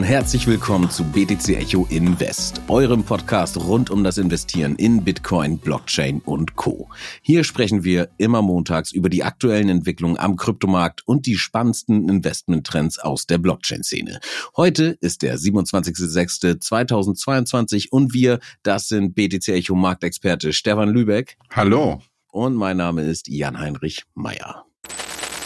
und herzlich willkommen zu BTC Echo Invest, eurem Podcast rund um das Investieren in Bitcoin, Blockchain und Co. Hier sprechen wir immer montags über die aktuellen Entwicklungen am Kryptomarkt und die spannendsten Investmenttrends aus der Blockchain-Szene. Heute ist der 27.06.2022 und wir, das sind BTC Echo Marktexperte Stefan Lübeck. Hallo. Und mein Name ist Jan-Heinrich Meyer.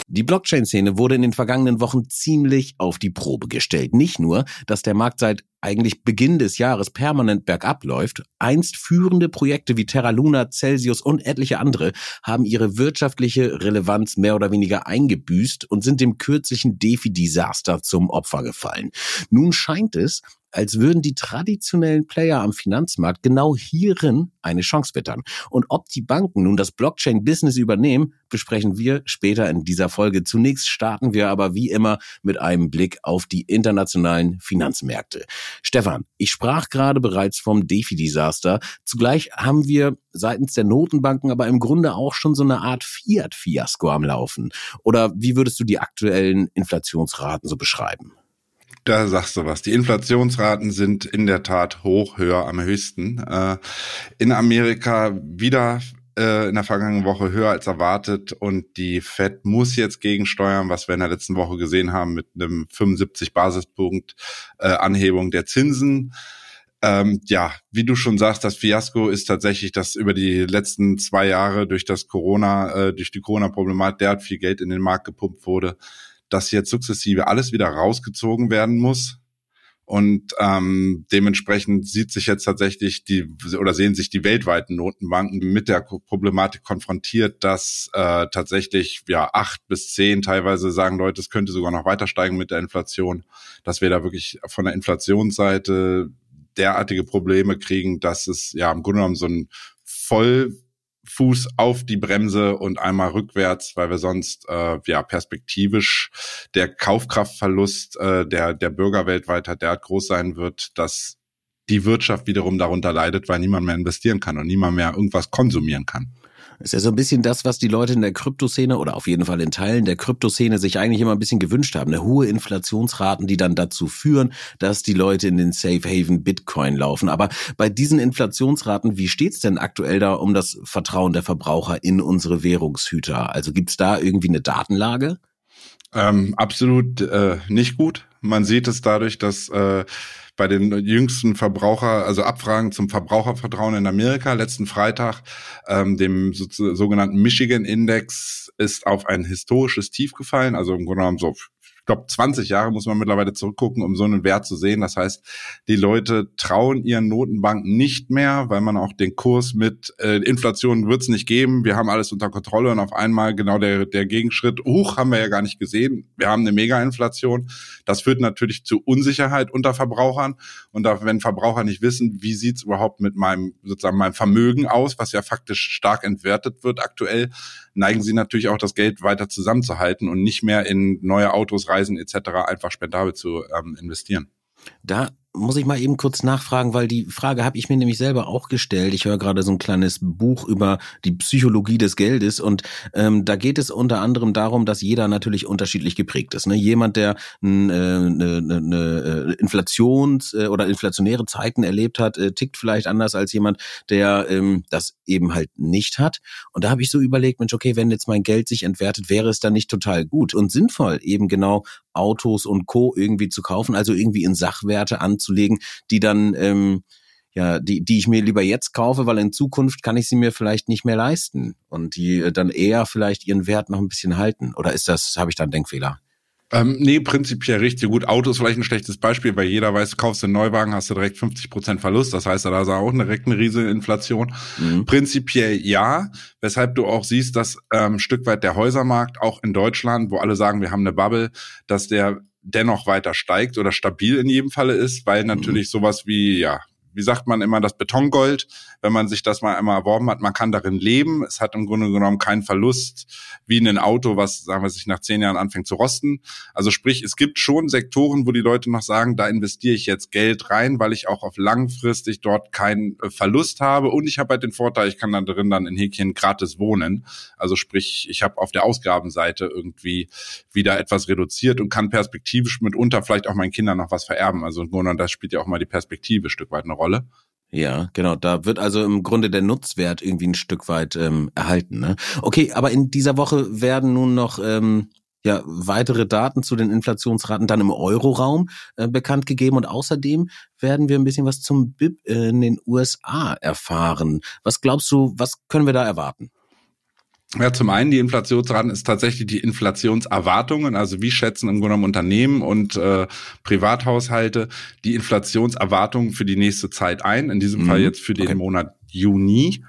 Die Blockchain-Szene wurde in den vergangenen Wochen ziemlich auf die Probe gestellt. Nicht nur, dass der Markt seit eigentlich Beginn des Jahres permanent bergab läuft. Einst führende Projekte wie Terra Luna, Celsius und etliche andere haben ihre wirtschaftliche Relevanz mehr oder weniger eingebüßt und sind dem kürzlichen DeFi-Desaster zum Opfer gefallen. Nun scheint es, als würden die traditionellen Player am Finanzmarkt genau hierin eine Chance wittern. Und ob die Banken nun das Blockchain-Business übernehmen, besprechen wir später in dieser Folge. Zunächst starten wir aber wie immer mit einem Blick auf die internationalen Finanzmärkte. Stefan, ich sprach gerade bereits vom DeFi-Desaster. Zugleich haben wir seitens der Notenbanken aber im Grunde auch schon so eine Art Fiat-Fiasko am Laufen. Oder wie würdest du die aktuellen Inflationsraten so beschreiben? Da sagst du was. Die Inflationsraten sind in der Tat hoch, höher, am höchsten. Äh, in Amerika wieder äh, in der vergangenen Woche höher als erwartet und die Fed muss jetzt gegensteuern, was wir in der letzten Woche gesehen haben mit einem 75 Basispunkt äh, Anhebung der Zinsen. Ähm, ja, wie du schon sagst, das Fiasko ist tatsächlich, dass über die letzten zwei Jahre durch das Corona, äh, durch die Corona-Problematik derart viel Geld in den Markt gepumpt wurde dass jetzt sukzessive alles wieder rausgezogen werden muss. Und ähm, dementsprechend sieht sich jetzt tatsächlich die oder sehen sich die weltweiten Notenbanken mit der Problematik konfrontiert, dass äh, tatsächlich ja acht bis zehn teilweise sagen Leute, es könnte sogar noch weiter steigen mit der Inflation, dass wir da wirklich von der Inflationsseite derartige Probleme kriegen, dass es ja im Grunde genommen so ein voll Fuß auf die Bremse und einmal rückwärts, weil wir sonst äh, ja perspektivisch der Kaufkraftverlust äh, der der Bürger weltweit hat derart groß sein wird, dass die Wirtschaft wiederum darunter leidet, weil niemand mehr investieren kann und niemand mehr irgendwas konsumieren kann. Ist ja so ein bisschen das, was die Leute in der Kryptoszene oder auf jeden Fall in Teilen der Kryptoszene sich eigentlich immer ein bisschen gewünscht haben. Eine hohe Inflationsraten, die dann dazu führen, dass die Leute in den Safe Haven Bitcoin laufen. Aber bei diesen Inflationsraten, wie steht's denn aktuell da um das Vertrauen der Verbraucher in unsere Währungshüter? Also gibt's da irgendwie eine Datenlage? Ähm, absolut äh, nicht gut. Man sieht es dadurch, dass äh, bei den jüngsten Verbraucher, also Abfragen zum Verbrauchervertrauen in Amerika letzten Freitag, ähm, dem so, sogenannten Michigan Index, ist auf ein historisches Tief gefallen. Also im Grunde genommen so ich glaube, 20 Jahre muss man mittlerweile zurückgucken, um so einen Wert zu sehen. Das heißt, die Leute trauen ihren Notenbanken nicht mehr, weil man auch den Kurs mit äh, Inflation wird es nicht geben, wir haben alles unter Kontrolle und auf einmal genau der, der Gegenschritt, hoch haben wir ja gar nicht gesehen, wir haben eine Mega-Inflation. Das führt natürlich zu Unsicherheit unter Verbrauchern und da, wenn Verbraucher nicht wissen, wie sieht's überhaupt mit meinem sozusagen meinem Vermögen aus, was ja faktisch stark entwertet wird aktuell, neigen sie natürlich auch das Geld weiter zusammenzuhalten und nicht mehr in neue Autos, Reisen etc. einfach spendabel zu ähm, investieren. Da muss ich mal eben kurz nachfragen, weil die Frage habe ich mir nämlich selber auch gestellt. Ich höre gerade so ein kleines Buch über die Psychologie des Geldes und ähm, da geht es unter anderem darum, dass jeder natürlich unterschiedlich geprägt ist. Ne? Jemand, der eine äh, ne, ne, ne Inflations- äh, oder inflationäre Zeiten erlebt hat, äh, tickt vielleicht anders als jemand, der ähm, das eben halt nicht hat. Und da habe ich so überlegt, Mensch, okay, wenn jetzt mein Geld sich entwertet, wäre es dann nicht total gut und sinnvoll, eben genau Autos und Co. irgendwie zu kaufen, also irgendwie in Sachwerte anzulegen, die dann ähm, ja, die, die ich mir lieber jetzt kaufe, weil in Zukunft kann ich sie mir vielleicht nicht mehr leisten und die äh, dann eher vielleicht ihren Wert noch ein bisschen halten. Oder ist das, habe ich da einen Denkfehler? Ähm, nee, prinzipiell richtig gut. Auto ist vielleicht ein schlechtes Beispiel, weil jeder weiß, kaufst du einen Neuwagen, hast du direkt 50 Prozent Verlust. Das heißt, da ist auch direkt eine riesige Inflation. Mhm. Prinzipiell ja, weshalb du auch siehst, dass ähm, Stück weit der Häusermarkt auch in Deutschland, wo alle sagen, wir haben eine Bubble, dass der dennoch weiter steigt oder stabil in jedem Falle ist, weil mhm. natürlich mhm. sowas wie, ja, wie sagt man immer, das Betongold, wenn man sich das mal einmal erworben hat. Man kann darin leben. Es hat im Grunde genommen keinen Verlust wie in ein Auto, was, sagen wir, sich nach zehn Jahren anfängt zu rosten. Also sprich, es gibt schon Sektoren, wo die Leute noch sagen, da investiere ich jetzt Geld rein, weil ich auch auf langfristig dort keinen äh, Verlust habe. Und ich habe halt den Vorteil, ich kann dann drin dann in Häkchen gratis wohnen. Also sprich, ich habe auf der Ausgabenseite irgendwie wieder etwas reduziert und kann perspektivisch mitunter vielleicht auch meinen Kindern noch was vererben. Also im Grunde, das spielt ja auch mal die Perspektive ein Stück weit eine Rolle. Ja, genau. Da wird also im Grunde der Nutzwert irgendwie ein Stück weit ähm, erhalten. Ne? Okay, aber in dieser Woche werden nun noch ähm, ja weitere Daten zu den Inflationsraten dann im Euroraum äh, bekannt gegeben und außerdem werden wir ein bisschen was zum BIP in den USA erfahren. Was glaubst du, was können wir da erwarten? Ja, zum einen die Inflationsraten ist tatsächlich die Inflationserwartungen, also wie schätzen im Grunde genommen Unternehmen und äh, Privathaushalte die Inflationserwartungen für die nächste Zeit ein, in diesem mhm. Fall jetzt für den okay. Monat Juni.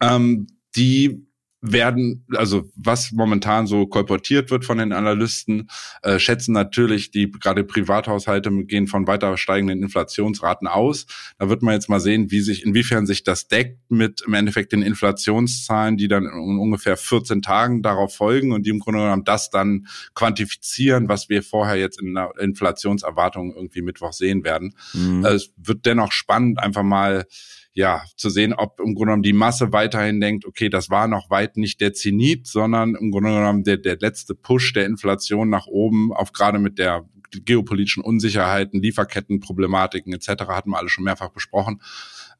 Ähm, die werden, also was momentan so kolportiert wird von den Analysten, äh, schätzen natürlich die gerade Privathaushalte gehen von weiter steigenden Inflationsraten aus. Da wird man jetzt mal sehen, wie sich, inwiefern sich das deckt mit im Endeffekt den Inflationszahlen, die dann in ungefähr 14 Tagen darauf folgen und die im Grunde genommen das dann quantifizieren, was wir vorher jetzt in der Inflationserwartung irgendwie Mittwoch sehen werden. Mhm. Es wird dennoch spannend, einfach mal ja, zu sehen, ob im Grunde genommen die Masse weiterhin denkt, okay, das war noch weit nicht der Zenit, sondern im Grunde genommen der, der letzte Push der Inflation nach oben, auf gerade mit der geopolitischen Unsicherheiten, Lieferkettenproblematiken etc. hatten wir alle schon mehrfach besprochen.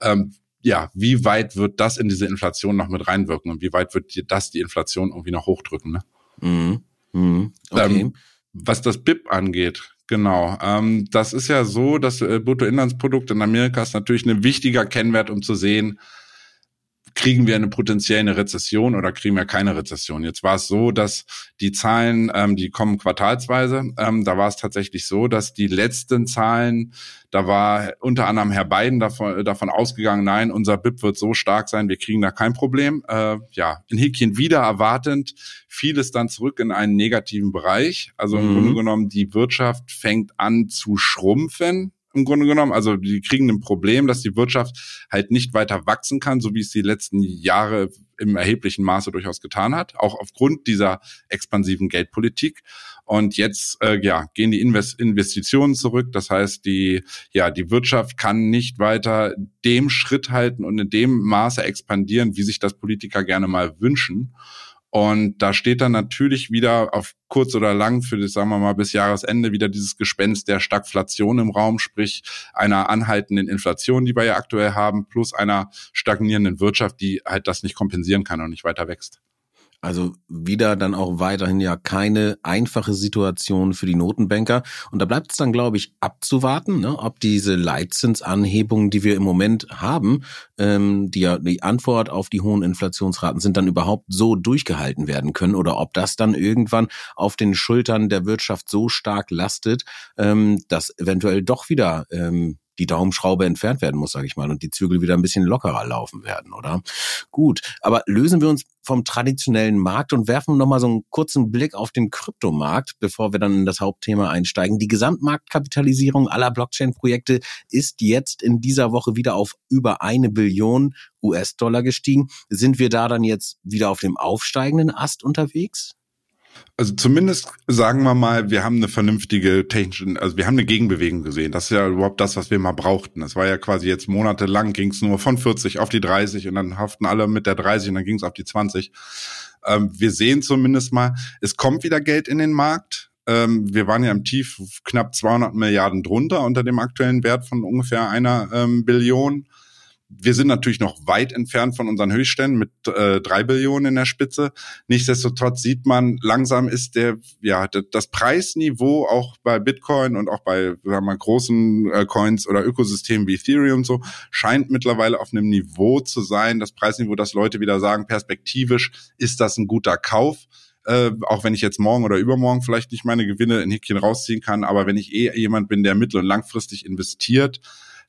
Ähm, ja, wie weit wird das in diese Inflation noch mit reinwirken und wie weit wird das die Inflation irgendwie noch hochdrücken? Ne? Mhm. Mhm. Okay. Ähm, was das BIP angeht, Genau. Ähm, das ist ja so, dass äh, Bruttoinlandsprodukt in Amerika ist natürlich ein wichtiger Kennwert, um zu sehen, kriegen wir eine potenzielle Rezession oder kriegen wir keine Rezession. Jetzt war es so, dass die Zahlen, ähm, die kommen quartalsweise, ähm, da war es tatsächlich so, dass die letzten Zahlen, da war unter anderem Herr Biden davon, davon ausgegangen, nein, unser BIP wird so stark sein, wir kriegen da kein Problem. Äh, ja, in Häkchen wieder erwartend, vieles dann zurück in einen negativen Bereich. Also im mhm. Grunde genommen, die Wirtschaft fängt an zu schrumpfen im Grunde genommen. Also die kriegen ein Problem, dass die Wirtschaft halt nicht weiter wachsen kann, so wie es die letzten Jahre im erheblichen Maße durchaus getan hat, auch aufgrund dieser expansiven Geldpolitik. Und jetzt äh, ja, gehen die Invest Investitionen zurück. Das heißt, die, ja, die Wirtschaft kann nicht weiter dem Schritt halten und in dem Maße expandieren, wie sich das Politiker gerne mal wünschen. Und da steht dann natürlich wieder auf kurz oder lang für das, sagen wir mal, bis Jahresende wieder dieses Gespenst der Stagflation im Raum, sprich einer anhaltenden Inflation, die wir ja aktuell haben, plus einer stagnierenden Wirtschaft, die halt das nicht kompensieren kann und nicht weiter wächst. Also wieder dann auch weiterhin ja keine einfache Situation für die Notenbanker. Und da bleibt es dann, glaube ich, abzuwarten, ne, ob diese Leitzinsanhebungen, die wir im Moment haben, ähm, die ja die Antwort auf die hohen Inflationsraten sind, dann überhaupt so durchgehalten werden können oder ob das dann irgendwann auf den Schultern der Wirtschaft so stark lastet, ähm, dass eventuell doch wieder ähm, die Daumenschraube entfernt werden muss, sage ich mal, und die Zügel wieder ein bisschen lockerer laufen werden, oder? Gut, aber lösen wir uns vom traditionellen Markt und werfen nochmal so einen kurzen Blick auf den Kryptomarkt, bevor wir dann in das Hauptthema einsteigen. Die Gesamtmarktkapitalisierung aller Blockchain-Projekte ist jetzt in dieser Woche wieder auf über eine Billion US-Dollar gestiegen. Sind wir da dann jetzt wieder auf dem aufsteigenden Ast unterwegs? Also zumindest sagen wir mal, wir haben eine vernünftige technische, also wir haben eine Gegenbewegung gesehen. Das ist ja überhaupt das, was wir mal brauchten. Das war ja quasi jetzt monatelang ging es nur von 40 auf die 30 und dann haften alle mit der 30 und dann ging es auf die 20. Ähm, wir sehen zumindest mal, es kommt wieder Geld in den Markt. Ähm, wir waren ja im Tief knapp 200 Milliarden drunter unter dem aktuellen Wert von ungefähr einer ähm, Billion wir sind natürlich noch weit entfernt von unseren Höchstständen mit äh, drei Billionen in der Spitze. Nichtsdestotrotz sieht man, langsam ist der, ja, das Preisniveau auch bei Bitcoin und auch bei sagen wir mal, großen äh, Coins oder Ökosystemen wie Ethereum und so, scheint mittlerweile auf einem Niveau zu sein, das Preisniveau, dass Leute wieder sagen, perspektivisch ist das ein guter Kauf. Äh, auch wenn ich jetzt morgen oder übermorgen vielleicht nicht meine Gewinne in Häkchen rausziehen kann, aber wenn ich eh jemand bin, der mittel- und langfristig investiert,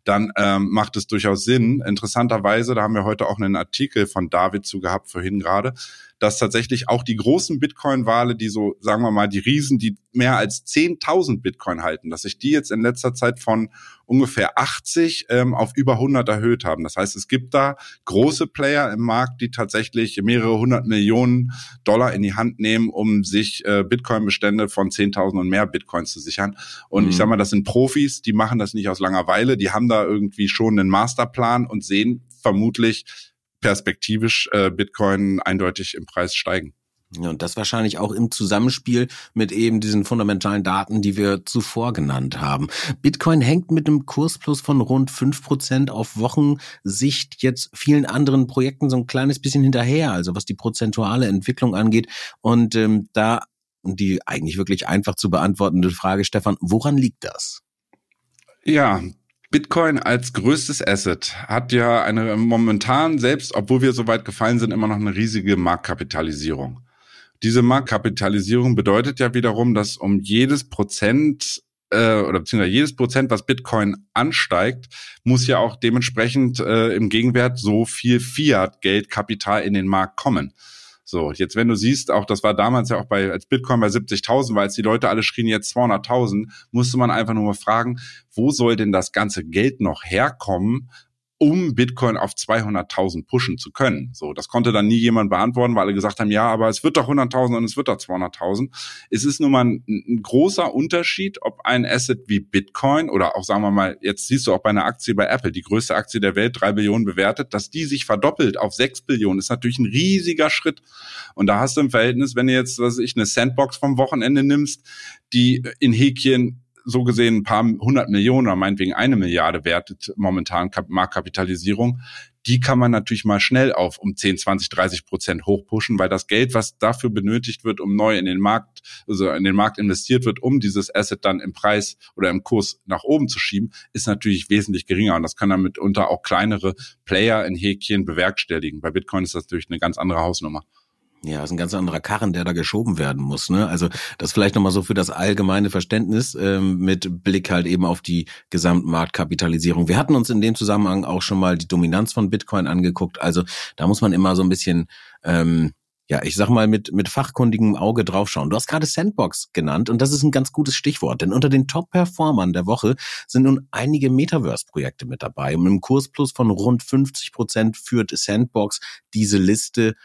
dann ähm, macht es durchaus Sinn. Interessanterweise, da haben wir heute auch einen Artikel von David zu gehabt, vorhin gerade, dass tatsächlich auch die großen Bitcoin-Wale, die so, sagen wir mal, die Riesen, die mehr als 10.000 Bitcoin halten, dass sich die jetzt in letzter Zeit von ungefähr 80 ähm, auf über 100 erhöht haben. Das heißt, es gibt da große Player im Markt, die tatsächlich mehrere hundert Millionen Dollar in die Hand nehmen, um sich äh, Bitcoin-Bestände von 10.000 und mehr Bitcoins zu sichern. Und mhm. ich sage mal, das sind Profis, die machen das nicht aus Langeweile, die haben da irgendwie schon einen Masterplan und sehen vermutlich perspektivisch äh, Bitcoin eindeutig im Preis steigen. Ja, und das wahrscheinlich auch im Zusammenspiel mit eben diesen fundamentalen Daten, die wir zuvor genannt haben. Bitcoin hängt mit einem Kursplus von rund fünf Prozent auf Wochensicht jetzt vielen anderen Projekten so ein kleines bisschen hinterher, also was die prozentuale Entwicklung angeht. Und ähm, da die eigentlich wirklich einfach zu beantwortende Frage, Stefan, woran liegt das? Ja, Bitcoin als größtes Asset hat ja eine momentan, selbst obwohl wir so weit gefallen sind, immer noch eine riesige Marktkapitalisierung. Diese Marktkapitalisierung bedeutet ja wiederum, dass um jedes Prozent äh, oder beziehungsweise jedes Prozent, was Bitcoin ansteigt, muss ja auch dementsprechend äh, im Gegenwert so viel Fiat-Geldkapital in den Markt kommen. So, jetzt wenn du siehst, auch das war damals ja auch bei, als Bitcoin bei 70.000 war, als die Leute alle schrien jetzt 200.000, musste man einfach nur mal fragen, wo soll denn das ganze Geld noch herkommen, um Bitcoin auf 200.000 pushen zu können. So, das konnte dann nie jemand beantworten, weil alle gesagt haben, ja, aber es wird doch 100.000 und es wird doch 200.000. Es ist nun mal ein, ein, großer Unterschied, ob ein Asset wie Bitcoin oder auch sagen wir mal, jetzt siehst du auch bei einer Aktie bei Apple, die größte Aktie der Welt, drei Billionen bewertet, dass die sich verdoppelt auf sechs Billionen, ist natürlich ein riesiger Schritt. Und da hast du im Verhältnis, wenn du jetzt, was ich, eine Sandbox vom Wochenende nimmst, die in Häkchen so gesehen ein paar hundert Millionen oder meinetwegen eine Milliarde wertet momentan Marktkapitalisierung, die kann man natürlich mal schnell auf um 10, 20, 30 Prozent hochpushen, weil das Geld, was dafür benötigt wird, um neu in den Markt, also in den Markt investiert wird, um dieses Asset dann im Preis oder im Kurs nach oben zu schieben, ist natürlich wesentlich geringer. Und das kann dann mitunter auch kleinere Player in Häkchen bewerkstelligen. Bei Bitcoin ist das natürlich eine ganz andere Hausnummer. Ja, ist ein ganz anderer Karren, der da geschoben werden muss. Ne? Also das vielleicht nochmal so für das allgemeine Verständnis ähm, mit Blick halt eben auf die Gesamtmarktkapitalisierung. Wir hatten uns in dem Zusammenhang auch schon mal die Dominanz von Bitcoin angeguckt. Also da muss man immer so ein bisschen, ähm, ja, ich sag mal, mit, mit fachkundigem Auge draufschauen. Du hast gerade Sandbox genannt und das ist ein ganz gutes Stichwort, denn unter den Top-Performern der Woche sind nun einige Metaverse-Projekte mit dabei. Und mit einem Kursplus von rund 50 Prozent führt Sandbox diese Liste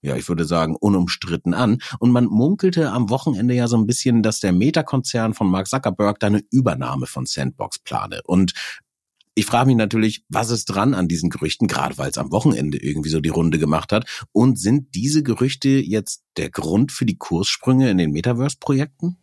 ja, ich würde sagen, unumstritten an. Und man munkelte am Wochenende ja so ein bisschen, dass der Meta-Konzern von Mark Zuckerberg da eine Übernahme von Sandbox plane. Und ich frage mich natürlich, was ist dran an diesen Gerüchten, gerade weil es am Wochenende irgendwie so die Runde gemacht hat. Und sind diese Gerüchte jetzt der Grund für die Kurssprünge in den Metaverse-Projekten?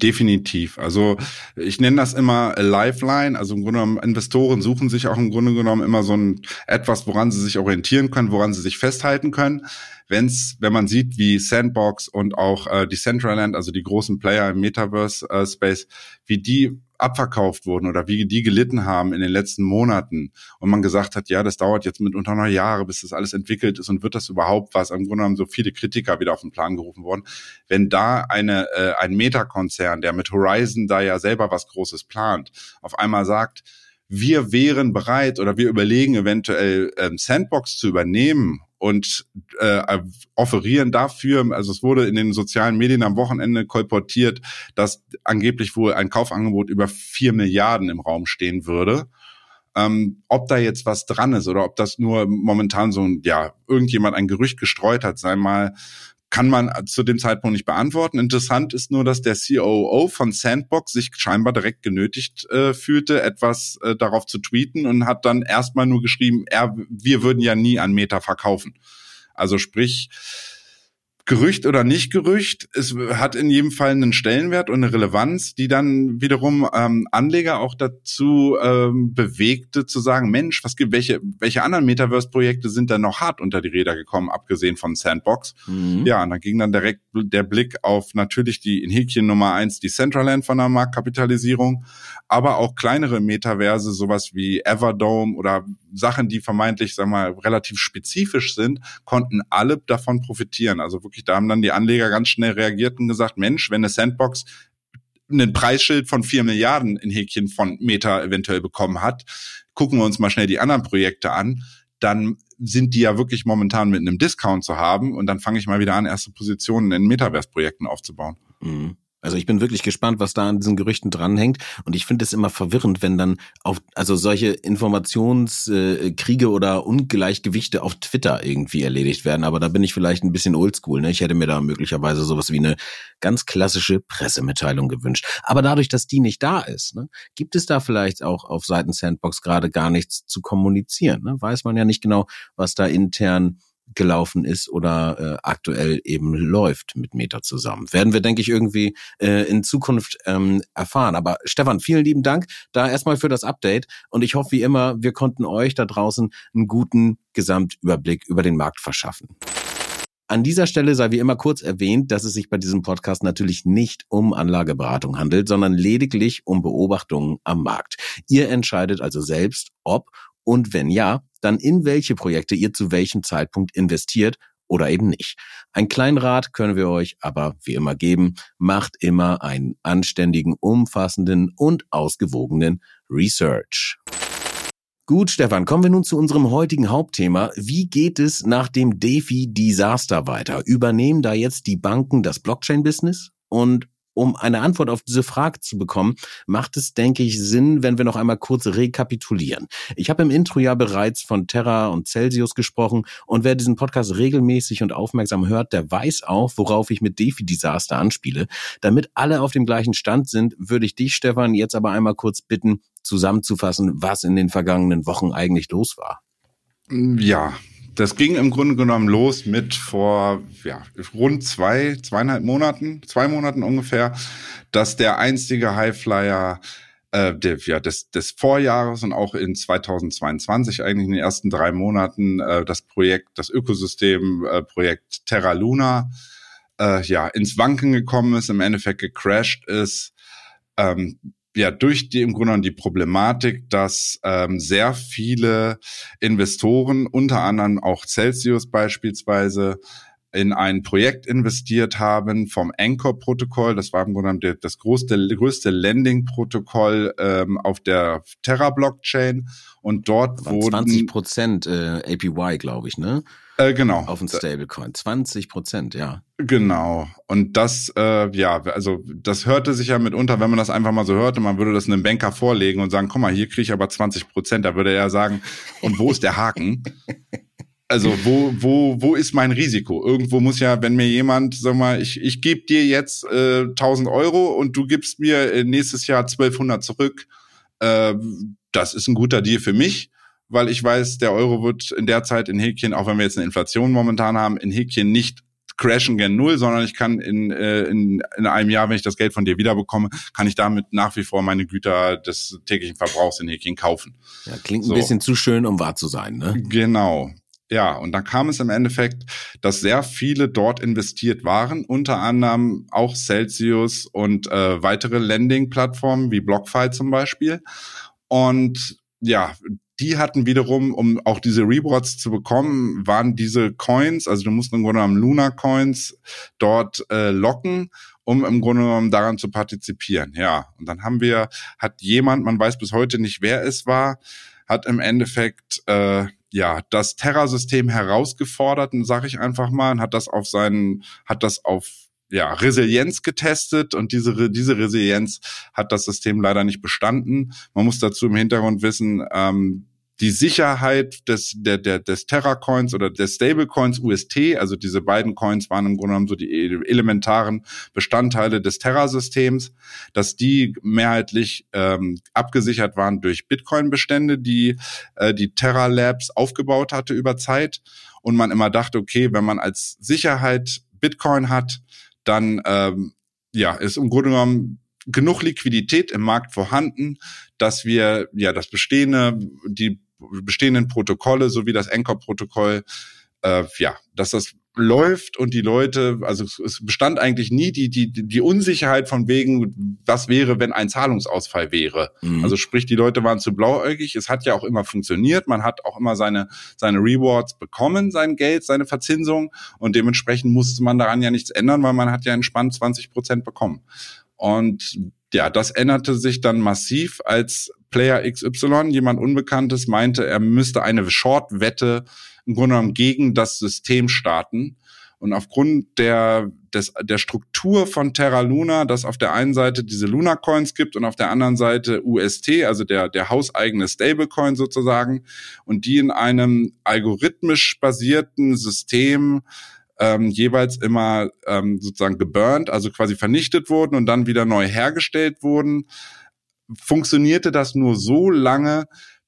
Definitiv. Also ich nenne das immer Lifeline. Also im Grunde genommen, Investoren suchen sich auch im Grunde genommen immer so ein etwas, woran sie sich orientieren können, woran sie sich festhalten können. Wenn's, wenn man sieht, wie Sandbox und auch äh, Decentraland, also die großen Player im Metaverse-Space, äh, wie die abverkauft wurden oder wie die gelitten haben in den letzten Monaten und man gesagt hat, ja, das dauert jetzt mitunter noch Jahre, bis das alles entwickelt ist und wird das überhaupt was? Im Grunde haben so viele Kritiker wieder auf den Plan gerufen worden. Wenn da eine, äh, ein Meta-Konzern, der mit Horizon da ja selber was Großes plant, auf einmal sagt, wir wären bereit oder wir überlegen eventuell ähm, Sandbox zu übernehmen und äh, offerieren dafür, also es wurde in den sozialen Medien am Wochenende kolportiert, dass angeblich wohl ein Kaufangebot über vier Milliarden im Raum stehen würde. Ähm, ob da jetzt was dran ist oder ob das nur momentan so ein, ja, irgendjemand ein Gerücht gestreut hat, sei mal kann man zu dem Zeitpunkt nicht beantworten. Interessant ist nur, dass der COO von Sandbox sich scheinbar direkt genötigt äh, fühlte, etwas äh, darauf zu tweeten und hat dann erstmal nur geschrieben, er, wir würden ja nie an Meta verkaufen. Also sprich, Gerücht oder nicht Gerücht, es hat in jedem Fall einen Stellenwert und eine Relevanz, die dann wiederum ähm, Anleger auch dazu ähm, bewegte zu sagen, Mensch, was gibt, welche, welche anderen Metaverse-Projekte sind da noch hart unter die Räder gekommen, abgesehen von Sandbox? Mhm. Ja, und da ging dann direkt der Blick auf natürlich die in Häkchen Nummer eins, die Centraland von der Marktkapitalisierung, aber auch kleinere Metaverse, sowas wie Everdome oder Sachen, die vermeintlich, sag mal, relativ spezifisch sind, konnten alle davon profitieren. Also wirklich, da haben dann die Anleger ganz schnell reagiert und gesagt, Mensch, wenn eine Sandbox ein Preisschild von vier Milliarden in Häkchen von Meta eventuell bekommen hat, gucken wir uns mal schnell die anderen Projekte an, dann sind die ja wirklich momentan mit einem Discount zu haben und dann fange ich mal wieder an, erste Positionen in Metaverse-Projekten aufzubauen. Mhm. Also ich bin wirklich gespannt, was da an diesen Gerüchten dranhängt. Und ich finde es immer verwirrend, wenn dann auf, also solche Informationskriege oder Ungleichgewichte auf Twitter irgendwie erledigt werden. Aber da bin ich vielleicht ein bisschen oldschool. Ne? Ich hätte mir da möglicherweise sowas wie eine ganz klassische Pressemitteilung gewünscht. Aber dadurch, dass die nicht da ist, ne, gibt es da vielleicht auch auf Seiten Sandbox gerade gar nichts zu kommunizieren. Ne? Weiß man ja nicht genau, was da intern gelaufen ist oder äh, aktuell eben läuft mit Meta zusammen. Werden wir, denke ich, irgendwie äh, in Zukunft ähm, erfahren. Aber Stefan, vielen lieben Dank da erstmal für das Update und ich hoffe wie immer, wir konnten euch da draußen einen guten Gesamtüberblick über den Markt verschaffen. An dieser Stelle sei wie immer kurz erwähnt, dass es sich bei diesem Podcast natürlich nicht um Anlageberatung handelt, sondern lediglich um Beobachtungen am Markt. Ihr entscheidet also selbst, ob und wenn ja, dann in welche Projekte ihr zu welchem Zeitpunkt investiert oder eben nicht. Ein kleinen Rat können wir euch aber wie immer geben. Macht immer einen anständigen, umfassenden und ausgewogenen Research. Gut, Stefan, kommen wir nun zu unserem heutigen Hauptthema. Wie geht es nach dem DeFi-Desaster weiter? Übernehmen da jetzt die Banken das Blockchain-Business? Und um eine Antwort auf diese Frage zu bekommen, macht es, denke ich, Sinn, wenn wir noch einmal kurz rekapitulieren. Ich habe im Intro ja bereits von Terra und Celsius gesprochen und wer diesen Podcast regelmäßig und aufmerksam hört, der weiß auch, worauf ich mit DeFi-Desaster anspiele. Damit alle auf dem gleichen Stand sind, würde ich dich, Stefan, jetzt aber einmal kurz bitten, zusammenzufassen, was in den vergangenen Wochen eigentlich los war. Ja, das ging im Grunde genommen los mit vor ja, rund zwei, zweieinhalb Monaten, zwei Monaten ungefähr, dass der einstige Highflyer äh, der, ja, des, des Vorjahres und auch in 2022, eigentlich in den ersten drei Monaten, äh, das Projekt, das Ökosystem-Projekt äh, Terra Luna, äh, ja, ins Wanken gekommen ist, im Endeffekt gecrashed ist. Ähm, ja durch die im Grunde genommen die Problematik, dass ähm, sehr viele Investoren, unter anderem auch Celsius beispielsweise, in ein Projekt investiert haben vom Anchor-Protokoll. Das war im Grunde genommen das größte, größte Lending-Protokoll ähm, auf der Terra-Blockchain. Und dort wurden 20 Prozent äh, APY, glaube ich, ne? Äh, genau. Auf ein Stablecoin. 20 Prozent, ja. Genau. Und das, äh, ja, also das hörte sich ja mitunter, wenn man das einfach mal so hörte, man würde das einem Banker vorlegen und sagen, guck mal, hier kriege ich aber 20 Prozent. Da würde er sagen, und wo ist der Haken? Also wo, wo, wo ist mein Risiko? Irgendwo muss ja, wenn mir jemand, sag mal, ich, ich gebe dir jetzt äh, 1000 Euro und du gibst mir äh, nächstes Jahr 1200 zurück, äh, das ist ein guter Deal für mich weil ich weiß, der Euro wird in der Zeit in Häkchen, auch wenn wir jetzt eine Inflation momentan haben, in Häkchen nicht crashen gen Null, sondern ich kann in, äh, in, in einem Jahr, wenn ich das Geld von dir wiederbekomme, kann ich damit nach wie vor meine Güter des täglichen Verbrauchs in Häkchen kaufen. Ja, klingt so. ein bisschen zu schön, um wahr zu sein, ne? Genau. Ja, und dann kam es im Endeffekt, dass sehr viele dort investiert waren, unter anderem auch Celsius und äh, weitere Lending-Plattformen wie BlockFi zum Beispiel. Und ja, die hatten wiederum, um auch diese Rewards zu bekommen, waren diese Coins, also du musst im Grunde genommen Luna Coins dort äh, locken, um im Grunde genommen daran zu partizipieren. Ja, und dann haben wir, hat jemand, man weiß bis heute nicht, wer es war, hat im Endeffekt äh, ja das Terra-System herausgefordert, sage ich einfach mal, und hat das auf seinen, hat das auf ja, Resilienz getestet und diese, diese Resilienz hat das System leider nicht bestanden. Man muss dazu im Hintergrund wissen, ähm, die Sicherheit des, der, der, des Terra-Coins oder des Stablecoins UST, also diese beiden Coins waren im Grunde genommen so die elementaren Bestandteile des Terra-Systems, dass die mehrheitlich ähm, abgesichert waren durch Bitcoin-Bestände, die äh, die Terra Labs aufgebaut hatte über Zeit. Und man immer dachte, okay, wenn man als Sicherheit Bitcoin hat, dann ähm, ja, ist im Grunde genommen genug Liquidität im Markt vorhanden, dass wir ja das bestehende, die bestehenden Protokolle sowie das Anchor-Protokoll, äh, ja, dass das läuft und die Leute, also es bestand eigentlich nie die, die, die Unsicherheit von wegen, was wäre, wenn ein Zahlungsausfall wäre. Mhm. Also sprich, die Leute waren zu blauäugig. Es hat ja auch immer funktioniert. Man hat auch immer seine, seine Rewards bekommen, sein Geld, seine Verzinsung. Und dementsprechend musste man daran ja nichts ändern, weil man hat ja entspannt 20 Prozent bekommen. Und ja, das änderte sich dann massiv, als Player XY, jemand Unbekanntes, meinte, er müsste eine Short-Wette im Grunde genommen gegen das System starten. Und aufgrund der, des, der Struktur von Terra Luna, dass auf der einen Seite diese Luna Coins gibt und auf der anderen Seite UST, also der, der hauseigene Stablecoin sozusagen, und die in einem algorithmisch basierten System ähm, jeweils immer ähm, sozusagen geburnt, also quasi vernichtet wurden und dann wieder neu hergestellt wurden, funktionierte das nur so lange,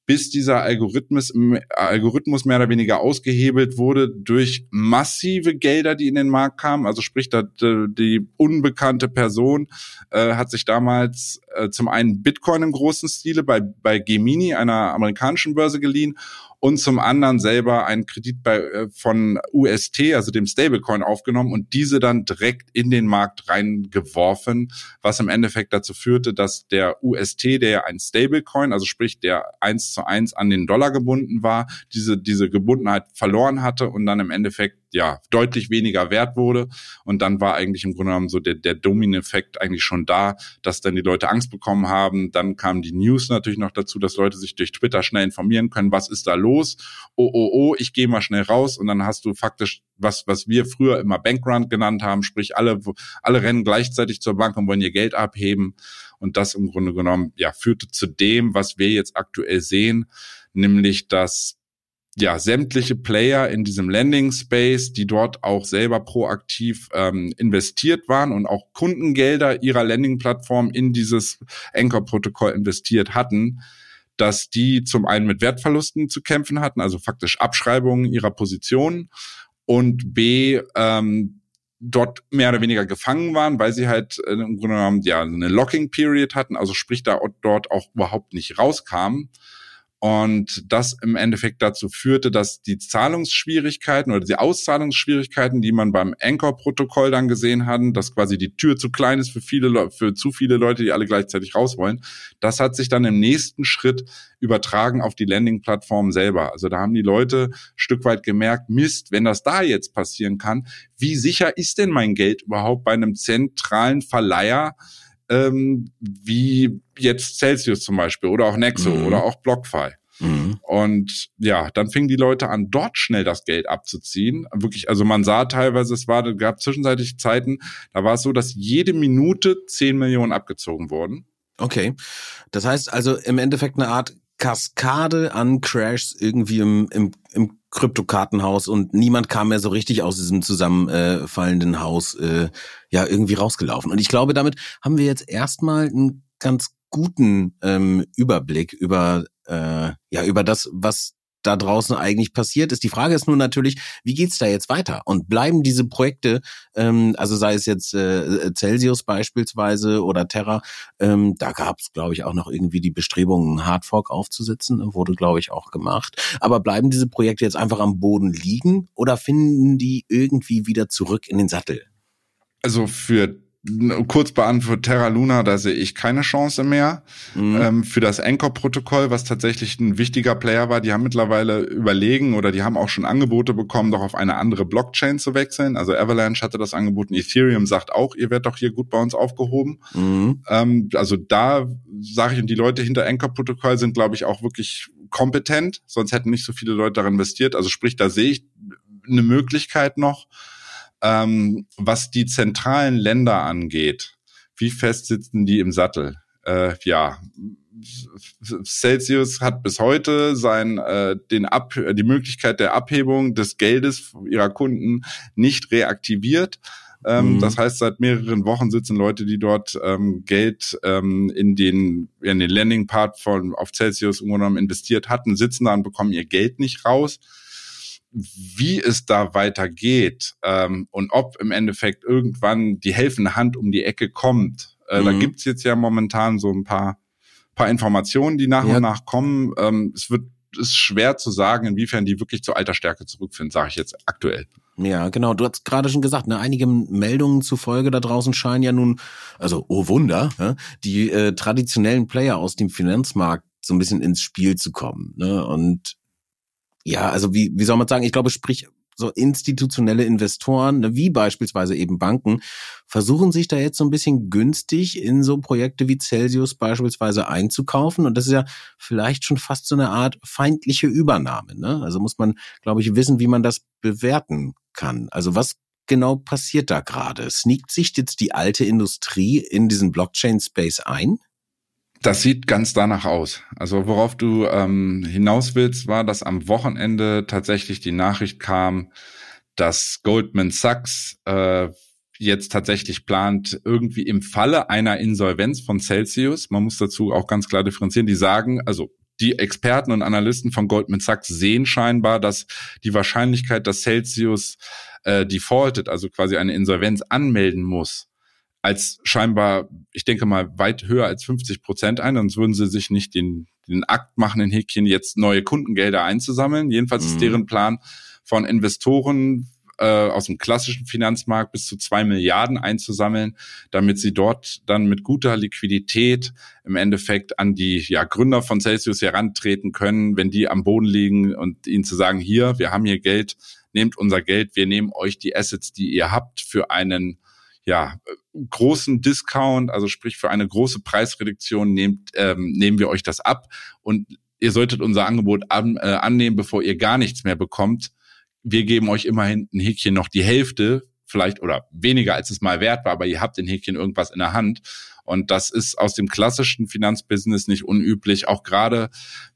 bis dieser Algorithmus, Algorithmus mehr oder weniger ausgehebelt wurde durch massive Gelder, die in den Markt kamen. Also sprich, die unbekannte Person äh, hat sich damals äh, zum einen Bitcoin im großen Stile bei, bei Gemini, einer amerikanischen Börse, geliehen und zum anderen selber einen Kredit bei, äh, von UST, also dem Stablecoin, aufgenommen und diese dann direkt in den Markt reingeworfen, was im Endeffekt dazu führte, dass der UST, der ja ein Stablecoin, also sprich der eins zu eins an den Dollar gebunden war, diese, diese Gebundenheit verloren hatte und dann im Endeffekt ja deutlich weniger wert wurde. Und dann war eigentlich im Grunde genommen so der, der Domino-Effekt eigentlich schon da, dass dann die Leute Angst bekommen haben. Dann kamen die News natürlich noch dazu, dass Leute sich durch Twitter schnell informieren können, was ist da los? Oh, oh, oh, ich gehe mal schnell raus und dann hast du faktisch was, was wir früher immer Bankrun genannt haben, sprich alle, alle rennen gleichzeitig zur Bank und wollen ihr Geld abheben. Und das im Grunde genommen, ja, führte zu dem, was wir jetzt aktuell sehen, nämlich, dass ja, sämtliche Player in diesem Landing Space, die dort auch selber proaktiv ähm, investiert waren und auch Kundengelder ihrer Landing-Plattform in dieses Anchor-Protokoll investiert hatten, dass die zum einen mit Wertverlusten zu kämpfen hatten, also faktisch Abschreibungen ihrer Positionen und B, ähm, dort mehr oder weniger gefangen waren, weil sie halt äh, im Grunde genommen ja eine Locking Period hatten, also sprich da dort auch überhaupt nicht rauskamen und das im Endeffekt dazu führte, dass die Zahlungsschwierigkeiten oder die Auszahlungsschwierigkeiten, die man beim Anchor-Protokoll dann gesehen hatten, dass quasi die Tür zu klein ist für viele, für zu viele Leute, die alle gleichzeitig raus wollen, das hat sich dann im nächsten Schritt übertragen auf die Landing-Plattform selber. Also da haben die Leute Stück weit gemerkt, Mist, wenn das da jetzt passieren kann, wie sicher ist denn mein Geld überhaupt bei einem zentralen Verleiher? Ähm, wie jetzt Celsius zum Beispiel oder auch Nexo mhm. oder auch BlockFi. Mhm. Und ja, dann fingen die Leute an, dort schnell das Geld abzuziehen. Wirklich, also man sah teilweise, es war, gab zwischenzeitlich Zeiten, da war es so, dass jede Minute 10 Millionen abgezogen wurden. Okay. Das heißt also im Endeffekt eine Art Kaskade an Crashs irgendwie im, im, im Kryptokartenhaus und niemand kam mehr so richtig aus diesem zusammenfallenden Haus äh, ja irgendwie rausgelaufen. Und ich glaube, damit haben wir jetzt erstmal einen ganz guten ähm, Überblick über äh, ja über das, was da draußen eigentlich passiert ist. Die Frage ist nur natürlich, wie geht's da jetzt weiter? Und bleiben diese Projekte, ähm, also sei es jetzt äh, Celsius beispielsweise oder Terra, ähm, da gab es, glaube ich, auch noch irgendwie die Bestrebungen, Hardfork aufzusetzen, wurde, glaube ich, auch gemacht. Aber bleiben diese Projekte jetzt einfach am Boden liegen oder finden die irgendwie wieder zurück in den Sattel? Also für kurz beantwortet Terra Luna, da sehe ich keine Chance mehr. Mhm. Ähm, für das Anchor-Protokoll, was tatsächlich ein wichtiger Player war, die haben mittlerweile überlegen oder die haben auch schon Angebote bekommen, doch auf eine andere Blockchain zu wechseln. Also Avalanche hatte das angeboten, Ethereum sagt auch, ihr werdet doch hier gut bei uns aufgehoben. Mhm. Ähm, also da sage ich, und die Leute hinter Anchor-Protokoll sind, glaube ich, auch wirklich kompetent, sonst hätten nicht so viele Leute daran investiert. Also sprich, da sehe ich eine Möglichkeit noch. Ähm, was die zentralen Länder angeht, wie fest sitzen die im Sattel? Äh, ja, Celsius hat bis heute sein, äh, den Ab die Möglichkeit der Abhebung des Geldes ihrer Kunden nicht reaktiviert. Ähm, mhm. Das heißt, seit mehreren Wochen sitzen Leute, die dort ähm, Geld ähm, in den in den Landing Part von auf Celsius investiert hatten, sitzen da und bekommen ihr Geld nicht raus wie es da weitergeht ähm, und ob im Endeffekt irgendwann die helfende Hand um die Ecke kommt. Äh, mhm. Da gibt's jetzt ja momentan so ein paar, paar Informationen, die nach ja. und nach kommen. Ähm, es wird ist schwer zu sagen, inwiefern die wirklich zu alter Stärke zurückfinden, sage ich jetzt aktuell. Ja, genau. Du hast gerade schon gesagt, ne, einige Meldungen zufolge da draußen scheinen ja nun, also oh Wunder, ne, die äh, traditionellen Player aus dem Finanzmarkt so ein bisschen ins Spiel zu kommen. Ne? Und ja, also wie, wie soll man sagen, ich glaube, sprich, so institutionelle Investoren, ne, wie beispielsweise eben Banken, versuchen sich da jetzt so ein bisschen günstig in so Projekte wie Celsius beispielsweise einzukaufen. Und das ist ja vielleicht schon fast so eine Art feindliche Übernahme. Ne? Also muss man, glaube ich, wissen, wie man das bewerten kann. Also was genau passiert da gerade? Sneakt sich jetzt die alte Industrie in diesen Blockchain-Space ein? Das sieht ganz danach aus. Also worauf du ähm, hinaus willst, war, dass am Wochenende tatsächlich die Nachricht kam, dass Goldman Sachs äh, jetzt tatsächlich plant, irgendwie im Falle einer Insolvenz von Celsius, man muss dazu auch ganz klar differenzieren, die sagen, also die Experten und Analysten von Goldman Sachs sehen scheinbar, dass die Wahrscheinlichkeit, dass Celsius äh, defaultet, also quasi eine Insolvenz anmelden muss, als scheinbar, ich denke mal, weit höher als 50 Prozent ein, sonst würden sie sich nicht den, den Akt machen in Häkchen, jetzt neue Kundengelder einzusammeln. Jedenfalls mhm. ist deren Plan von Investoren äh, aus dem klassischen Finanzmarkt bis zu zwei Milliarden einzusammeln, damit sie dort dann mit guter Liquidität im Endeffekt an die ja, Gründer von Celsius herantreten können, wenn die am Boden liegen und ihnen zu sagen, hier, wir haben hier Geld, nehmt unser Geld, wir nehmen euch die Assets, die ihr habt, für einen ja, großen Discount, also sprich für eine große Preisreduktion nehmt, ähm, nehmen wir euch das ab und ihr solltet unser Angebot an, äh, annehmen, bevor ihr gar nichts mehr bekommt. Wir geben euch immerhin ein Häkchen noch die Hälfte, vielleicht oder weniger als es mal wert war, aber ihr habt in Häkchen irgendwas in der Hand. Und das ist aus dem klassischen Finanzbusiness nicht unüblich, auch gerade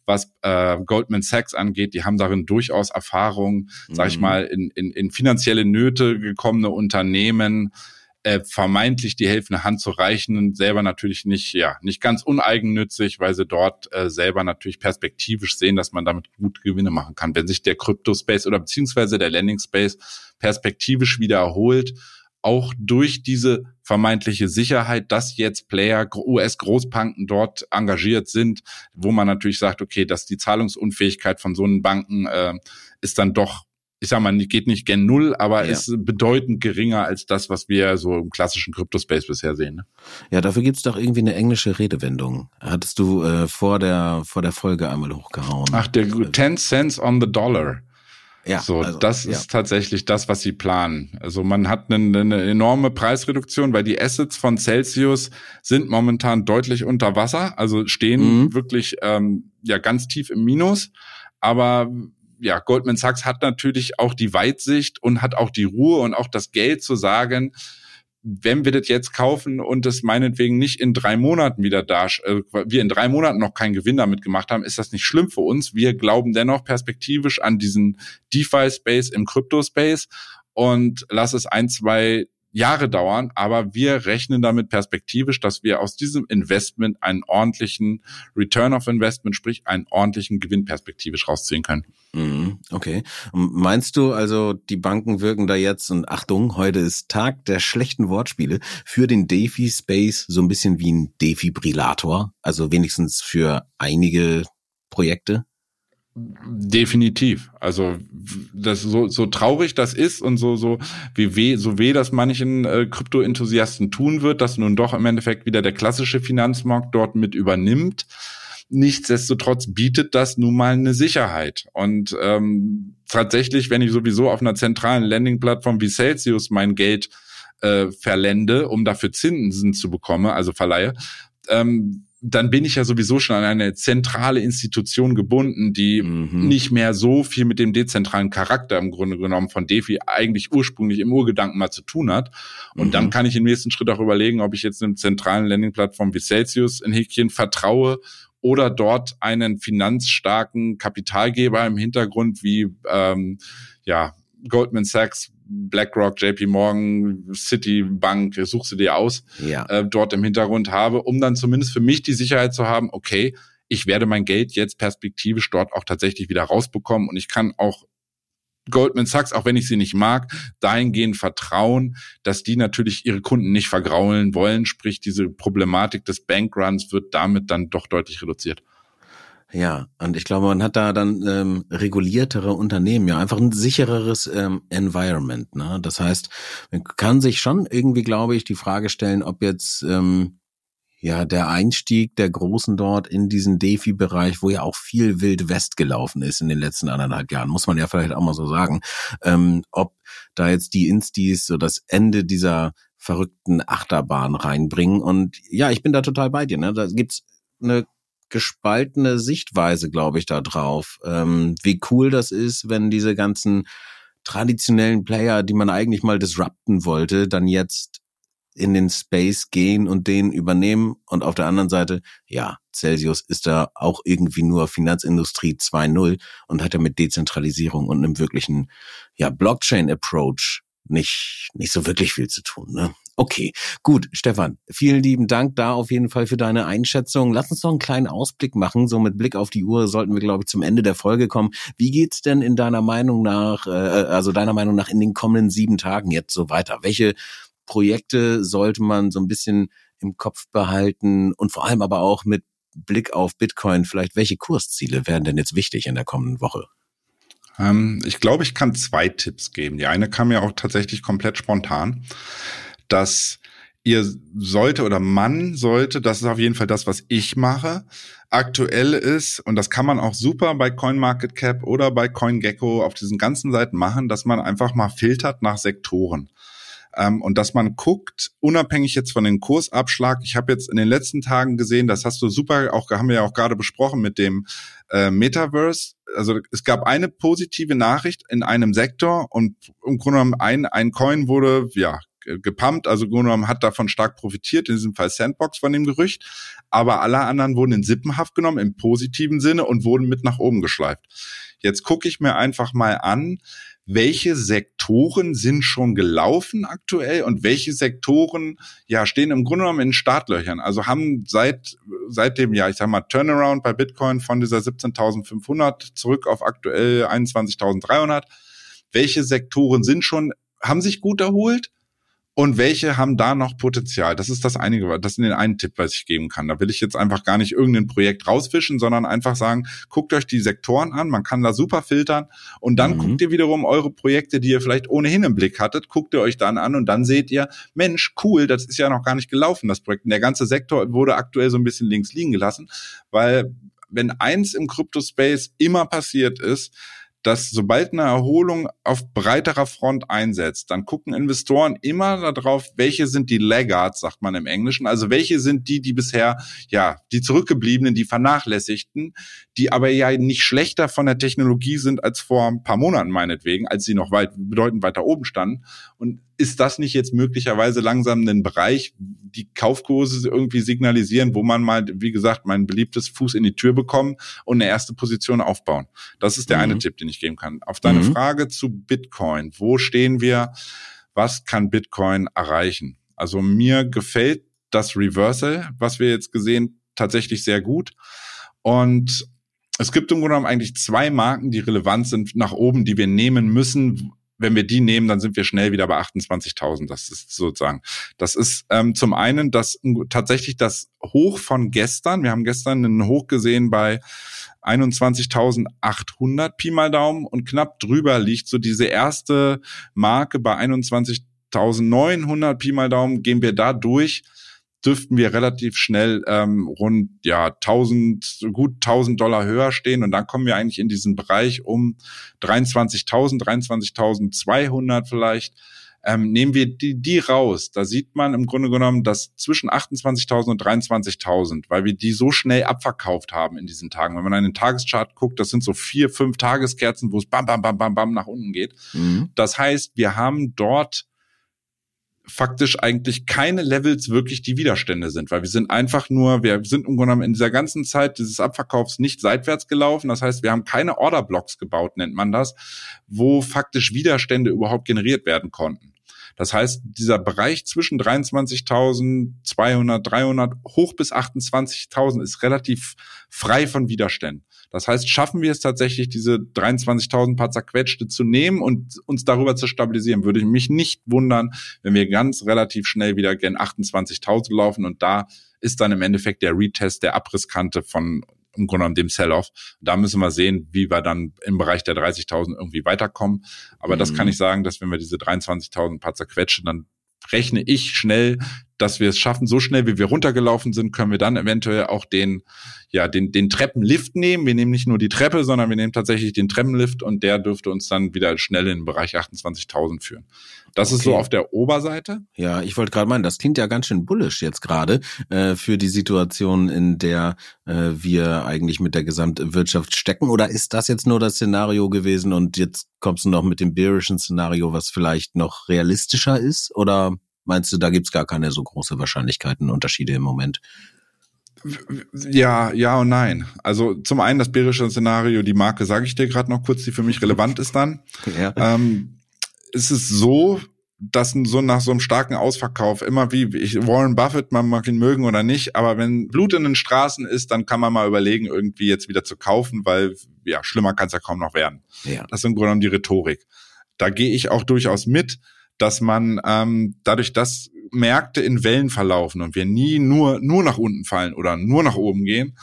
was äh, Goldman Sachs angeht. Die haben darin durchaus Erfahrung, mhm. sag ich mhm. mal, in, in, in finanzielle Nöte gekommene Unternehmen äh, vermeintlich die helfende Hand zu reichen und selber natürlich nicht, ja, nicht ganz uneigennützig, weil sie dort äh, selber natürlich perspektivisch sehen, dass man damit gute Gewinne machen kann. Wenn sich der Crypto-Space oder beziehungsweise der Landing-Space perspektivisch wieder erholt, auch durch diese vermeintliche Sicherheit, dass jetzt Player, US-Großbanken dort engagiert sind, wo man natürlich sagt, okay, dass die Zahlungsunfähigkeit von so einen Banken äh, ist dann doch ich sag mal, geht nicht gen Null, aber ja. ist bedeutend geringer als das, was wir so im klassischen Crypto-Space bisher sehen. Ne? Ja, dafür gibt's doch irgendwie eine englische Redewendung. Hattest du äh, vor der vor der Folge einmal hochgehauen. Ach, der 10 Cents on the Dollar. Ja, so, also, das ja. ist tatsächlich das, was sie planen. Also man hat eine, eine enorme Preisreduktion, weil die Assets von Celsius sind momentan deutlich unter Wasser, also stehen mhm. wirklich ähm, ja ganz tief im Minus. Aber ja, Goldman Sachs hat natürlich auch die Weitsicht und hat auch die Ruhe und auch das Geld zu sagen, wenn wir das jetzt kaufen und das meinetwegen nicht in drei Monaten wieder da, äh, wir in drei Monaten noch keinen Gewinn damit gemacht haben, ist das nicht schlimm für uns. Wir glauben dennoch perspektivisch an diesen DeFi-Space im Crypto-Space und lass es ein, zwei Jahre dauern, aber wir rechnen damit perspektivisch, dass wir aus diesem Investment einen ordentlichen Return of Investment, sprich einen ordentlichen Gewinn perspektivisch rausziehen können. Mhm, okay. Meinst du also, die Banken wirken da jetzt, und Achtung, heute ist Tag der schlechten Wortspiele, für den DeFi-Space so ein bisschen wie ein Defibrillator? Also wenigstens für einige Projekte? Definitiv. Also das so so traurig das ist und so so wie weh so weh das manchen äh, Krypto-Enthusiasten tun wird, dass nun doch im Endeffekt wieder der klassische Finanzmarkt dort mit übernimmt. Nichtsdestotrotz bietet das nun mal eine Sicherheit. Und ähm, tatsächlich, wenn ich sowieso auf einer zentralen Landing-Plattform wie Celsius mein Geld äh, verlende, um dafür Zinsen zu bekommen, also verleihe, ähm, dann bin ich ja sowieso schon an eine zentrale Institution gebunden, die mhm. nicht mehr so viel mit dem dezentralen Charakter im Grunde genommen von DeFi eigentlich ursprünglich im Urgedanken mal zu tun hat. Und mhm. dann kann ich im nächsten Schritt auch überlegen, ob ich jetzt einem zentralen Landing-Plattform wie Celsius in Häkchen vertraue oder dort einen finanzstarken Kapitalgeber im Hintergrund wie ähm, ja Goldman Sachs, BlackRock, JP Morgan, Citibank, suchst du dir aus, ja. äh, dort im Hintergrund habe, um dann zumindest für mich die Sicherheit zu haben, okay, ich werde mein Geld jetzt perspektivisch dort auch tatsächlich wieder rausbekommen und ich kann auch Goldman Sachs, auch wenn ich sie nicht mag, dahingehend vertrauen, dass die natürlich ihre Kunden nicht vergraulen wollen. Sprich, diese Problematik des Bankruns wird damit dann doch deutlich reduziert. Ja, und ich glaube, man hat da dann ähm, reguliertere Unternehmen, ja, einfach ein sichereres ähm, Environment. Ne? Das heißt, man kann sich schon irgendwie, glaube ich, die Frage stellen, ob jetzt ähm, ja der Einstieg der Großen dort in diesen DeFi-Bereich, wo ja auch viel Wild West gelaufen ist in den letzten anderthalb Jahren, muss man ja vielleicht auch mal so sagen, ähm, ob da jetzt die Instis so das Ende dieser verrückten Achterbahn reinbringen. Und ja, ich bin da total bei dir. Ne? Da gibt's eine gespaltene Sichtweise, glaube ich, da drauf. Ähm, wie cool das ist, wenn diese ganzen traditionellen Player, die man eigentlich mal disrupten wollte, dann jetzt in den Space gehen und den übernehmen. Und auf der anderen Seite, ja, Celsius ist da auch irgendwie nur Finanzindustrie 2.0 und hat ja mit Dezentralisierung und einem wirklichen, ja, Blockchain-Approach nicht, nicht so wirklich viel zu tun. Ne? Okay, gut, Stefan, vielen lieben Dank da auf jeden Fall für deine Einschätzung. Lass uns doch einen kleinen Ausblick machen. So mit Blick auf die Uhr sollten wir, glaube ich, zum Ende der Folge kommen. Wie geht's denn in deiner Meinung nach, äh, also deiner Meinung nach in den kommenden sieben Tagen jetzt so weiter? Welche Projekte sollte man so ein bisschen im Kopf behalten und vor allem aber auch mit Blick auf Bitcoin, vielleicht welche Kursziele wären denn jetzt wichtig in der kommenden Woche? Ähm, ich glaube, ich kann zwei Tipps geben. Die eine kam ja auch tatsächlich komplett spontan dass ihr sollte oder man sollte, das ist auf jeden Fall das, was ich mache, aktuell ist, und das kann man auch super bei CoinMarketCap oder bei CoinGecko auf diesen ganzen Seiten machen, dass man einfach mal filtert nach Sektoren. Ähm, und dass man guckt, unabhängig jetzt von dem Kursabschlag, ich habe jetzt in den letzten Tagen gesehen, das hast du super, auch haben wir ja auch gerade besprochen mit dem äh, Metaverse, also es gab eine positive Nachricht in einem Sektor und im Grunde genommen ein, ein Coin wurde ja gepumpt, also genommen hat davon stark profitiert, in diesem Fall Sandbox von dem Gerücht, aber alle anderen wurden in Sippenhaft genommen im positiven Sinne und wurden mit nach oben geschleift. Jetzt gucke ich mir einfach mal an, welche Sektoren sind schon gelaufen aktuell und welche Sektoren ja stehen im Grunde genommen in Startlöchern. Also haben seit seit dem Jahr, ich sag mal Turnaround bei Bitcoin von dieser 17.500 zurück auf aktuell 21.300. Welche Sektoren sind schon haben sich gut erholt? Und welche haben da noch Potenzial. Das ist das einige, das ist den einen Tipp, was ich geben kann. Da will ich jetzt einfach gar nicht irgendein Projekt rausfischen, sondern einfach sagen, guckt euch die Sektoren an, man kann da super filtern und dann mhm. guckt ihr wiederum eure Projekte, die ihr vielleicht ohnehin im Blick hattet, guckt ihr euch dann an und dann seht ihr, Mensch, cool, das ist ja noch gar nicht gelaufen, das Projekt. Und der ganze Sektor wurde aktuell so ein bisschen links liegen gelassen, weil wenn eins im Crypto-Space immer passiert ist, dass sobald eine Erholung auf breiterer Front einsetzt, dann gucken Investoren immer darauf, welche sind die Laggards, sagt man im Englischen, also welche sind die, die bisher, ja, die zurückgebliebenen, die vernachlässigten, die aber ja nicht schlechter von der Technologie sind als vor ein paar Monaten meinetwegen, als sie noch weit, bedeutend weiter oben standen. Und ist das nicht jetzt möglicherweise langsam ein Bereich, die Kaufkurse irgendwie signalisieren, wo man mal, wie gesagt, mein beliebtes Fuß in die Tür bekommen und eine erste Position aufbauen? Das ist der mhm. eine Tipp, den ich geben kann. Auf deine mhm. Frage zu Bitcoin. Wo stehen wir? Was kann Bitcoin erreichen? Also mir gefällt das Reversal, was wir jetzt gesehen, tatsächlich sehr gut. Und es gibt im Grunde genommen eigentlich zwei Marken, die relevant sind nach oben, die wir nehmen müssen, wenn wir die nehmen, dann sind wir schnell wieder bei 28.000. Das ist sozusagen, das ist ähm, zum einen das tatsächlich das Hoch von gestern. Wir haben gestern einen Hoch gesehen bei 21.800 Pi mal Daumen und knapp drüber liegt so diese erste Marke bei 21.900 Pi mal Daumen. Gehen wir da durch, dürften wir relativ schnell ähm, rund ja 1000 gut 1000 Dollar höher stehen und dann kommen wir eigentlich in diesen Bereich um 23.000 23.200 vielleicht ähm, nehmen wir die, die raus, da sieht man im Grunde genommen, dass zwischen 28.000 und 23.000, weil wir die so schnell abverkauft haben in diesen Tagen. Wenn man einen Tageschart guckt, das sind so vier, fünf Tageskerzen, wo es bam, bam, bam, bam, bam nach unten geht. Mhm. Das heißt, wir haben dort faktisch eigentlich keine Levels wirklich die Widerstände sind, weil wir sind einfach nur, wir sind im Grunde genommen in dieser ganzen Zeit dieses Abverkaufs nicht seitwärts gelaufen. Das heißt, wir haben keine Orderblocks gebaut, nennt man das, wo faktisch Widerstände überhaupt generiert werden konnten. Das heißt, dieser Bereich zwischen 23.200, 300 hoch bis 28.000 ist relativ frei von Widerständen. Das heißt, schaffen wir es tatsächlich, diese 23.000 paar zerquetschte zu nehmen und uns darüber zu stabilisieren, würde ich mich nicht wundern, wenn wir ganz relativ schnell wieder gen 28.000 laufen und da ist dann im Endeffekt der Retest der Abrisskante von im Grunde genommen dem Sell-off. Da müssen wir sehen, wie wir dann im Bereich der 30.000 irgendwie weiterkommen. Aber mhm. das kann mhm. ich sagen, dass wenn wir diese 23.000 paar zerquetschen, dann rechne ich schnell dass wir es schaffen, so schnell wie wir runtergelaufen sind, können wir dann eventuell auch den, ja, den, den Treppenlift nehmen. Wir nehmen nicht nur die Treppe, sondern wir nehmen tatsächlich den Treppenlift und der dürfte uns dann wieder schnell in den Bereich 28.000 führen. Das okay. ist so auf der Oberseite. Ja, ich wollte gerade meinen, das klingt ja ganz schön bullisch jetzt gerade äh, für die Situation, in der äh, wir eigentlich mit der Gesamtwirtschaft stecken. Oder ist das jetzt nur das Szenario gewesen und jetzt kommst du noch mit dem bärischen Szenario, was vielleicht noch realistischer ist? Oder meinst du, da gibt's gar keine so große Wahrscheinlichkeiten, Unterschiede im Moment? Ja, ja und nein. Also zum einen das bärische Szenario, die Marke sage ich dir gerade noch kurz, die für mich relevant ist dann. Ja. Ähm, ist es so, dass so nach so einem starken Ausverkauf immer wie ich, Warren Buffett, man mag ihn mögen oder nicht, aber wenn Blut in den Straßen ist, dann kann man mal überlegen, irgendwie jetzt wieder zu kaufen, weil ja, schlimmer kann es ja kaum noch werden. Ja. Das ist im Grunde genommen die Rhetorik. Da gehe ich auch durchaus mit dass man ähm, dadurch, dass Märkte in Wellen verlaufen und wir nie nur nur nach unten fallen oder nur nach oben gehen,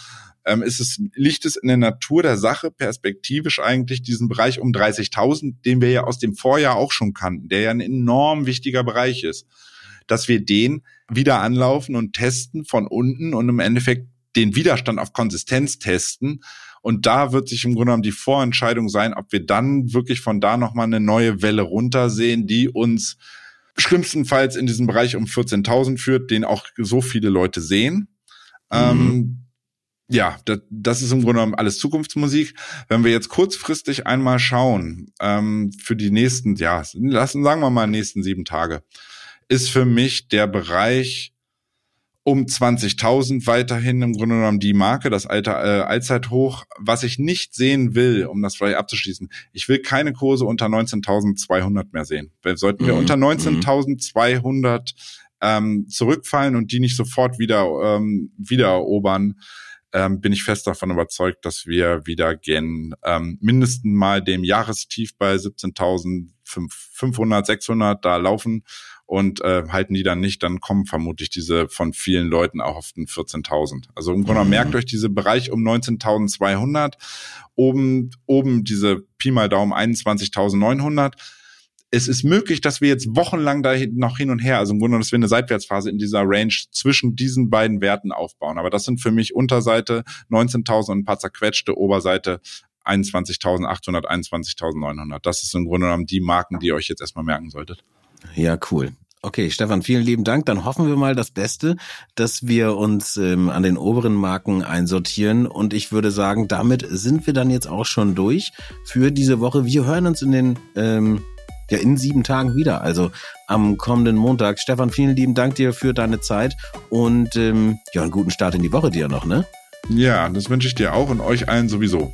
ähm, ist es liegt es in der Natur der Sache perspektivisch eigentlich diesen Bereich um 30.000, den wir ja aus dem Vorjahr auch schon kannten, der ja ein enorm wichtiger Bereich ist, dass wir den wieder anlaufen und testen von unten und im Endeffekt den Widerstand auf Konsistenz testen und da wird sich im Grunde genommen die Vorentscheidung sein, ob wir dann wirklich von da nochmal eine neue Welle runtersehen, die uns schlimmstenfalls in diesem Bereich um 14.000 führt, den auch so viele Leute sehen. Mhm. Ähm, ja, das, das ist im Grunde genommen alles Zukunftsmusik. Wenn wir jetzt kurzfristig einmal schauen, ähm, für die nächsten, ja, lassen, sagen wir mal, nächsten sieben Tage, ist für mich der Bereich um 20.000 weiterhin im Grunde genommen die Marke, das alte äh, Allzeithoch. Was ich nicht sehen will, um das vielleicht abzuschließen, ich will keine Kurse unter 19.200 mehr sehen. Sollten wir mhm. unter 19.200 mhm. ähm, zurückfallen und die nicht sofort wieder ähm, wieder erobern, ähm, bin ich fest davon überzeugt, dass wir wieder gen ähm, mindestens mal dem Jahrestief bei 17.500, 600 da laufen und äh, halten die dann nicht, dann kommen vermutlich diese von vielen Leuten auch auf den 14.000. Also im Grunde mhm. merkt euch diese Bereich um 19.200, oben, oben diese Pi mal Daumen 21.900 es ist möglich, dass wir jetzt wochenlang da noch hin und her, also im Grunde, dass wir eine Seitwärtsphase in dieser Range zwischen diesen beiden Werten aufbauen. Aber das sind für mich Unterseite 19.000 und ein paar zerquetschte, Oberseite 21.800, 21.900. Das ist im Grunde genommen die Marken, die ihr euch jetzt erstmal merken solltet. Ja, cool. Okay, Stefan, vielen lieben Dank. Dann hoffen wir mal das Beste, dass wir uns ähm, an den oberen Marken einsortieren. Und ich würde sagen, damit sind wir dann jetzt auch schon durch für diese Woche. Wir hören uns in den ähm, ja in sieben Tagen wieder, also am kommenden Montag. Stefan, vielen lieben Dank dir für deine Zeit und ähm, ja, einen guten Start in die Woche dir noch, ne? Ja, das wünsche ich dir auch und euch allen sowieso.